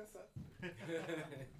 ください。